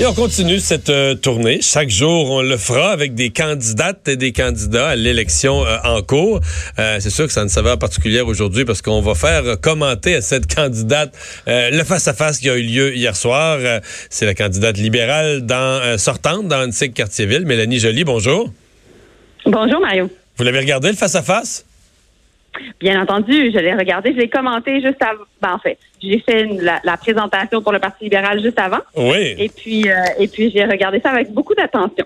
Et on continue cette euh, tournée. Chaque jour, on le fera avec des candidates et des candidats à l'élection euh, en cours. Euh, c'est sûr que ça a une saveur particulière aujourd'hui parce qu'on va faire commenter à cette candidate le face-à-face qui a eu lieu hier soir. c'est la candidate libérale dans, sortante dans Antique Cartierville, Mélanie Joly. Bonjour. Bonjour, Mario. Vous l'avez regardé, le face-à-face? Bien entendu, je l'ai regardé, je l'ai commenté juste avant. Ben, en fait, j'ai fait la, présentation pour le Parti libéral juste avant. Oui. Et puis, euh, et puis j'ai regardé ça avec beaucoup d'attention.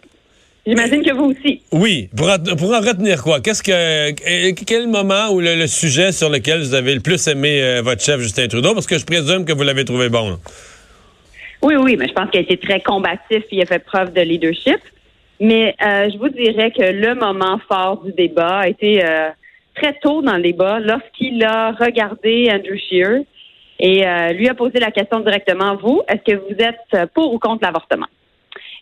J'imagine que vous aussi. Oui. Pour, pour en retenir quoi? Qu'est-ce que quel moment ou le, sujet sur lequel vous avez le plus aimé euh, votre chef Justin Trudeau? Parce que je présume que vous l'avez trouvé bon. Oui, oui, mais je pense qu'il a été très combatif, il a fait preuve de leadership. Mais euh, je vous dirais que le moment fort du débat a été très tôt dans le débat lorsqu'il a regardé Andrew Scheer et euh, lui a posé la question directement, vous, est-ce que vous êtes pour ou contre l'avortement?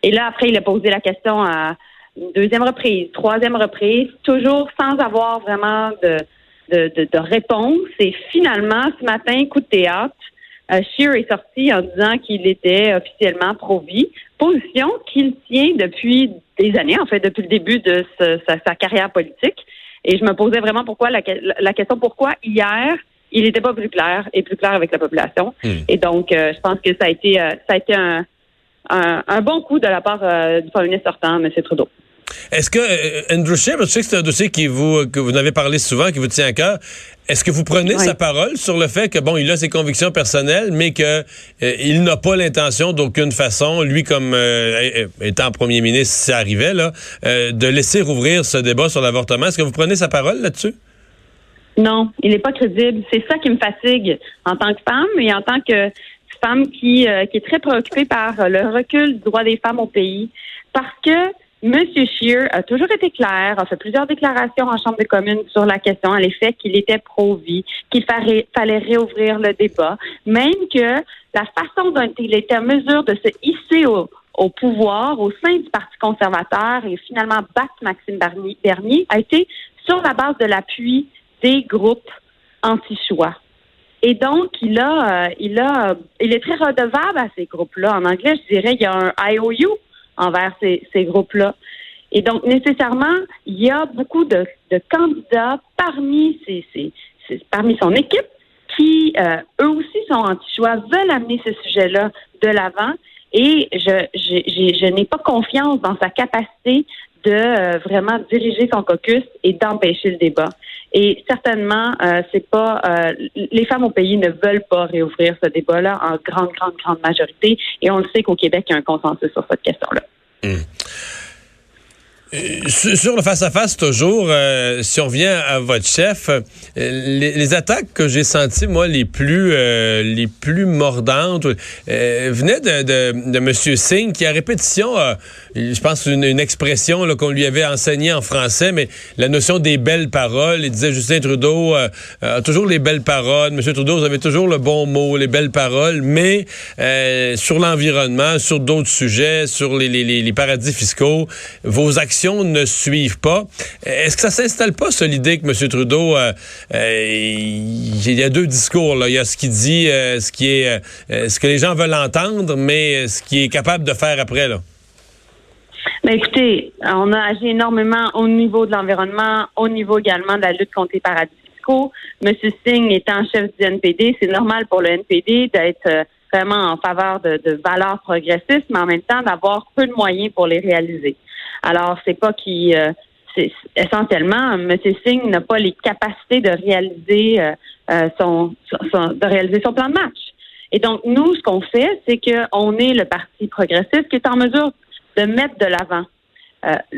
Et là, après, il a posé la question à une deuxième reprise, troisième reprise, toujours sans avoir vraiment de, réponse. Et finalement, ce matin, coup de théâtre, euh, est sorti en disant qu'il était officiellement pro-vie, position qu'il tient depuis des années, en fait, depuis le début de sa carrière politique. Et je me posais vraiment pourquoi la, question pourquoi hier il n'était pas plus clair et plus clair avec la population. Hmm. Et donc, euh, je pense que ça a été euh, ça a été un, un, bon coup de la part euh, du premier ministre sortant, M. Trudeau. Est-ce que, Andrew Scheer, je sais que c'est un dossier qui vous, que vous avez parlé souvent, qui vous tient à cœur. Est-ce que vous prenez sa parole sur le fait que, bon, il a ses convictions personnelles, mais que il n'a pas l'intention d'aucune façon, lui comme étant premier ministre, si ça arrivait, là, de laisser rouvrir ce débat sur l'avortement? Est-ce que vous prenez sa parole là-dessus? Non, il n'est pas crédible. C'est ça qui me fatigue en tant que femme et en tant que femme qui, euh, qui est très préoccupée par le recul du droit des femmes au pays. Parce que M. Scheer a toujours été clair, a fait plusieurs déclarations en Chambre des communes sur la question, à l'effet qu'il était pro-vie, qu'il fallait réouvrir le débat, même que la façon dont il était en mesure de se hisser au, au pouvoir au sein du Parti conservateur et finalement battre Maxime Bernier a été sur la base de l'appui des groupes anti-choix. Et donc, il a, euh, il a, il est très redevable à ces groupes-là. En anglais, je dirais, il y a un IOU envers ces, ces groupes-là. Et donc, nécessairement, il y a beaucoup de, de candidats parmi ces, parmi son équipe qui, euh, eux aussi, sont anti-choix, veulent amener ce sujet-là de l'avant. Et je, je, je n'ai pas confiance dans sa capacité de euh, vraiment diriger son caucus et d'empêcher le débat. Et certainement, euh, c'est pas euh, les femmes au pays ne veulent pas réouvrir ce débat-là en grande, grande, grande majorité. Et on le sait qu'au Québec, il y a un consensus sur cette question-là. Hum. Euh, sur le face-à-face, toujours, euh, si on revient à votre chef, euh, les, attaques que j'ai senties, moi, les plus les plus mordantes, venaient de, de, de, M. Singh, qui, à répétition, je pense, une, une expression qu'on lui avait enseignée en français, mais la notion des belles paroles. Il disait Justin Trudeau a toujours les belles paroles. M. Trudeau, vous avez toujours le bon mot, les belles paroles, mais sur l'environnement, sur d'autres sujets, sur les, les, les paradis fiscaux, vos actions ne suivent pas. Est-ce que ça s'installe pas, sur l'idée que M. Trudeau, euh, euh, il y a deux discours. Là. Il y a ce qu'il dit, euh, ce qui est, ce que les gens veulent entendre, mais ce qu'il est capable de faire après. Là. Mais écoutez, on a agi énormément au niveau de l'environnement, au niveau également de la lutte contre les paradis fiscaux. M. Singh étant chef du NPD, c'est normal pour le NPD d'être vraiment en faveur de valeurs progressistes, mais en même temps d'avoir peu de moyens pour les réaliser. Alors, c'est pas qui euh, essentiellement, M. Singh n'a pas les capacités de réaliser euh, euh, son, de réaliser son plan de match. Et donc, nous, ce qu'on fait, c'est qu'on est le Parti progressiste qui est en mesure de mettre de l'avant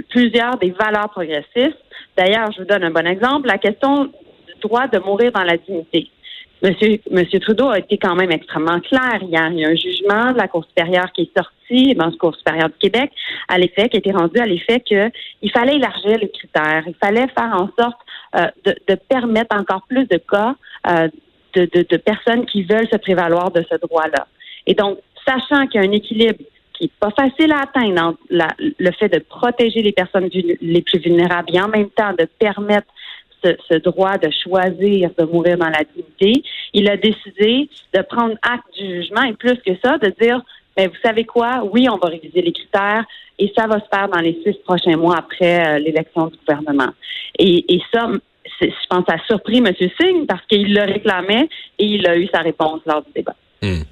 plusieurs des valeurs progressistes. D'ailleurs, je vous donne un bon exemple, la question du droit de mourir dans la dignité. Monsieur, Monsieur Trudeau a été quand même extrêmement clair hier. Il y a un jugement de la Cour supérieure qui est sorti, dans la Cour supérieure du Québec, à l'effet, qui a été rendu à l'effet qu'il fallait élargir les critères. Il fallait faire en sorte euh, de, permettre encore plus de cas euh, de, personnes qui veulent se prévaloir de ce droit-là. Et donc, sachant qu'il y a un équilibre qui n'est pas facile à atteindre entre la, le fait de protéger les personnes les plus vulnérables et en même temps de permettre ce, droit de choisir de mourir dans la dignité, il a décidé de prendre acte du jugement et plus que ça, de dire, ben, vous savez quoi, oui, on va réviser les critères et ça va se faire dans les six prochains mois après euh, l'élection du gouvernement. Et, ça, je pense, a surpris M. Singh parce qu'il le réclamait et il a eu sa réponse lors du débat. Hmm.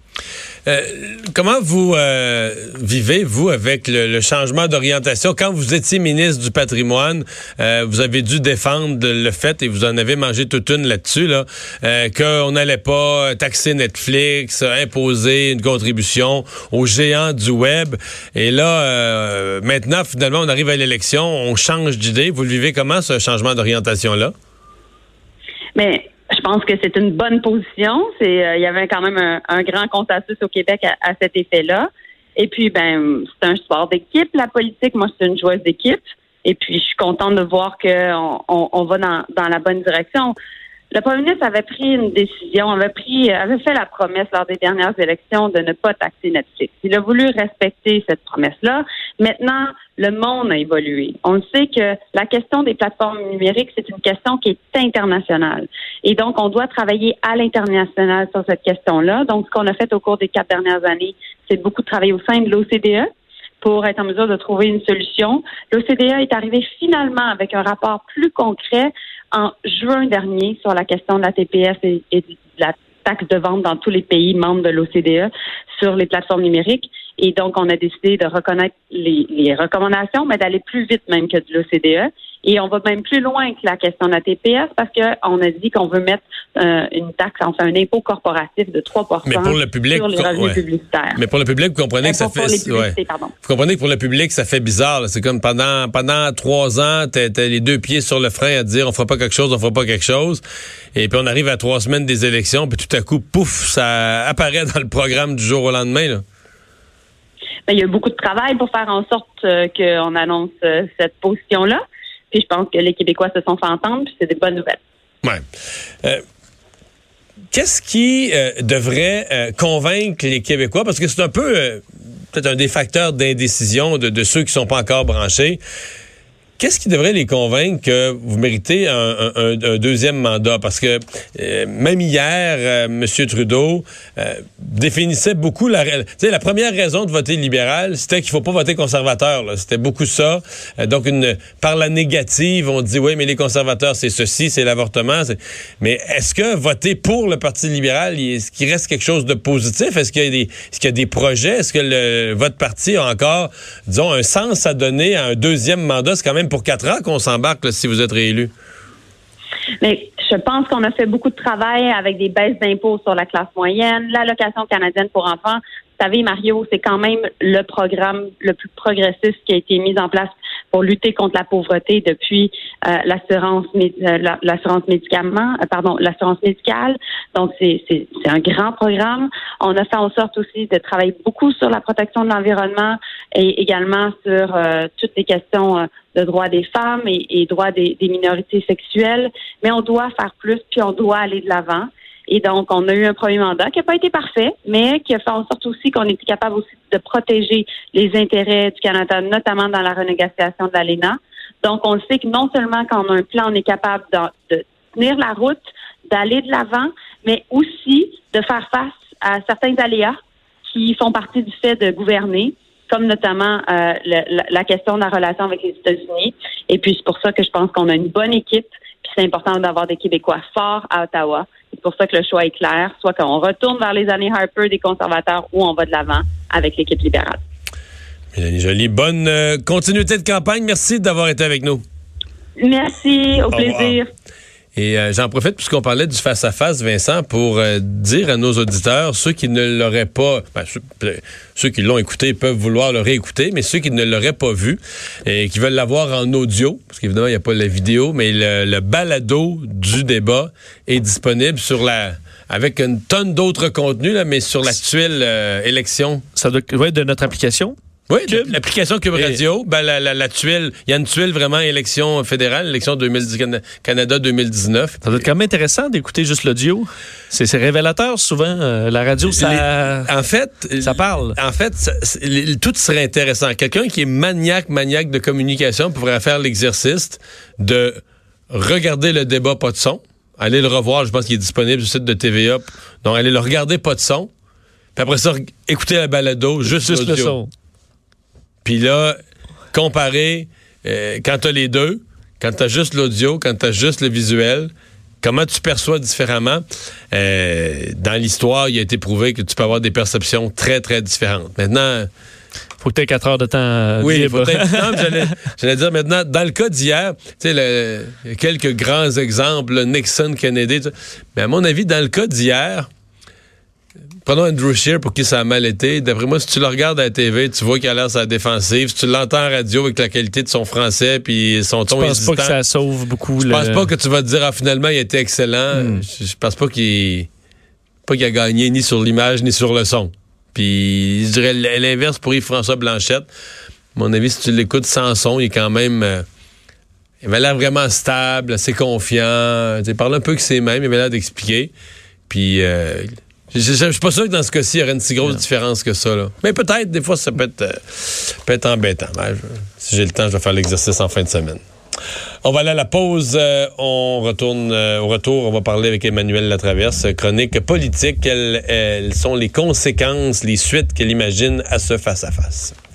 Euh, comment vous euh, vivez, vous, avec le, changement d'orientation? Quand vous étiez ministre du patrimoine, euh, vous avez dû défendre le fait, et vous en avez mangé toute une là-dessus, là, qu'on n'allait pas taxer Netflix, imposer une contribution aux géants du web. Et là, maintenant, finalement, on arrive à l'élection, on change d'idée. Vous le vivez comment, ce changement d'orientation-là? Mais je pense que c'est une bonne position. C'est, euh, il y avait quand même un, grand consensus au Québec à, cet effet-là. Et puis, ben, c'est un sport d'équipe, la politique. Moi, c'est une joueuse d'équipe. Et puis, je suis contente de voir qu'on on, va dans, dans la bonne direction. Le premier ministre avait pris une décision, avait pris, avait fait la promesse lors des dernières élections de ne pas taxer Netflix. Il a voulu respecter cette promesse-là. Maintenant, le monde a évolué. On sait que la question des plateformes numériques, c'est une question qui est internationale. Et donc, on doit travailler à l'international sur cette question-là. Donc, ce qu'on a fait au cours des quatre dernières années, c'est beaucoup de travailler au sein de l'OCDE pour être en mesure de trouver une solution. L'OCDE est arrivé finalement avec un rapport plus concret en juin dernier sur la question de la TPS et, de la taxe de vente dans tous les pays membres de l'OCDE sur les plateformes numériques. Et donc, on a décidé de reconnaître les, les recommandations, mais d'aller plus vite même que de l'OCDE. Et on va même plus loin que la question de la TPS parce qu'on a dit qu'on veut mettre euh, une taxe, enfin un impôt corporatif de 3 Mais pour le public, sur les revenus publicitaires. Mais pour le public, vous comprenez que ça fait... Vous comprenez que pour le public, ça fait bizarre. C'est comme pendant pendant trois ans, tu as les deux pieds sur le frein à dire on fera pas quelque chose, on fera pas quelque chose. Et puis on arrive à trois semaines des élections, puis tout à coup, pouf, ça apparaît dans le programme du jour au lendemain. Là. Ben, il y a beaucoup de travail pour faire en sorte euh, qu'on annonce euh, cette position-là. Puis je pense que les Québécois se sont fait entendre, puis c'est des bonnes nouvelles. Ouais. Euh, qu'est-ce qui devrait convaincre les Québécois? Parce que c'est un peu peut-être un des facteurs d'indécision de, ceux qui ne sont pas encore branchés. Qu'est-ce qui devrait les convaincre que vous méritez un, deuxième mandat? Parce que euh, même hier, euh, M. Trudeau euh, définissait beaucoup la... la première raison de voter libéral, c'était qu'il faut pas voter conservateur. C'était beaucoup ça. donc, une, par la négative, on dit, oui, mais les conservateurs, c'est ceci, c'est l'avortement. Mais est-ce que voter pour le Parti libéral, est-ce qu'il reste quelque chose de positif? Est-ce qu'il y, a des, qu'il y a des projets? Est-ce que votre parti a encore, disons, un sens à donner à un deuxième mandat? C'est quand même pour quatre ans qu'on s'embarque si vous êtes réélu. Mais je pense qu'on a fait beaucoup de travail avec des baisses d'impôts sur la classe moyenne, l'allocation canadienne pour enfants. Vous savez, Mario, c'est quand même le programme le plus progressiste qui a été mis en place pour lutter contre la pauvreté depuis euh, l'assurance euh, l'assurance médicament, euh, pardon, l'assurance médicale. Donc c'est un grand programme. On a fait en sorte aussi de travailler beaucoup sur la protection de l'environnement et également sur toutes les questions de droits des femmes et, et droits des, des minorités sexuelles. Mais on doit faire plus, puis on doit aller de l'avant. Et donc, on a eu un premier mandat qui n'a pas été parfait, mais qui a fait en sorte aussi qu'on était capable aussi de protéger les intérêts du Canada, notamment dans la renégociation de l'ALENA. Donc, on sait que non seulement quand on a un plan, on est capable de, tenir la route, d'aller de l'avant, mais aussi de faire face à certains aléas qui font partie du fait de gouverner, comme notamment euh, la, question de la relation avec les États-Unis. Et puis, c'est pour ça que je pense qu'on a une bonne équipe, puis c'est important d'avoir des Québécois forts à Ottawa c'est pour ça que le choix est clair, soit qu'on retourne vers les années Harper des conservateurs ou on va de l'avant avec l'équipe libérale. Mélanie Jolie, bonne euh, continuité de campagne. Merci d'avoir été avec nous. Merci, au, plaisir. Et euh, j'en profite puisqu'on parlait du face-à-face, Vincent, pour euh, dire à nos auditeurs, ceux qui ne l'auraient pas, ben, ceux, qui l'ont écouté peuvent vouloir le réécouter, mais ceux qui ne l'auraient pas vu et qui veulent l'avoir en audio, parce qu'évidemment, il n'y a pas la vidéo, mais le, balado du débat est disponible sur la avec une tonne d'autres contenus, là, mais sur l'actuelle euh, élection. Ça doit être de notre application? Oui, l'application Cube Radio, ben, la, la, la, tuile, il y a une tuile vraiment élection fédérale, élection 2010, Canada 2019. Ça doit être quand même intéressant d'écouter juste l'audio. C'est révélateur souvent. Euh, la radio, ça. en fait, ça parle. En fait, tout serait intéressant. Quelqu'un qui est maniaque, maniaque de communication pourrait faire l'exercice de regarder le débat pas de son. Allez le revoir, je pense qu'il est disponible sur le site de TVA. Donc, allez le regarder pas de son. Puis après ça, écouter la balado, juste, juste le son. Puis là, comparer euh, quand tu as les deux, quand tu as juste l'audio, quand tu as juste le visuel, comment tu perçois différemment? Euh, dans l'histoire, il a été prouvé que tu peux avoir des perceptions très, très différentes. Maintenant, faut que tu aies quatre heures de temps euh, oui, libre. j'allais dire maintenant, dans le cas d'hier, tu sais, quelques grands exemples, Nixon, Kennedy, mais à mon avis, dans le cas d'hier, Prenons Andrew Shear pour qui ça a mal été. D'après moi, si tu le regardes à la TV, tu vois qu'il a l'air sa défensive. Si tu l'entends en radio avec la qualité de son français puis son ton Je pense pas que ça sauve beaucoup. Je pense pas que tu vas te dire ah, finalement il a été excellent. Hmm. Je, pense pas qu'il pas qu'il a gagné ni sur l'image ni sur le son. Puis je dirais l'inverse pour Yves-François Blanchette. À mon avis, si tu l'écoutes sans son, il est quand même euh, il avait l'air vraiment stable, assez confiant. Il parle un peu que c'est même, il avait l'air d'expliquer. Puis euh, je, je, suis pas sûr que dans ce cas-ci, il y aurait une si grosse différence que ça. Là. Mais peut-être, des fois, ça peut être, euh, peut être embêtant. si j'ai le temps, je vais faire l'exercice en fin de semaine. On va aller à la pause. Euh, on retourne euh, au retour. On va parler avec Emmanuel Latraverse, chronique politique. Quelles, sont les conséquences, les suites qu'elle imagine à ce face-à-face? face à face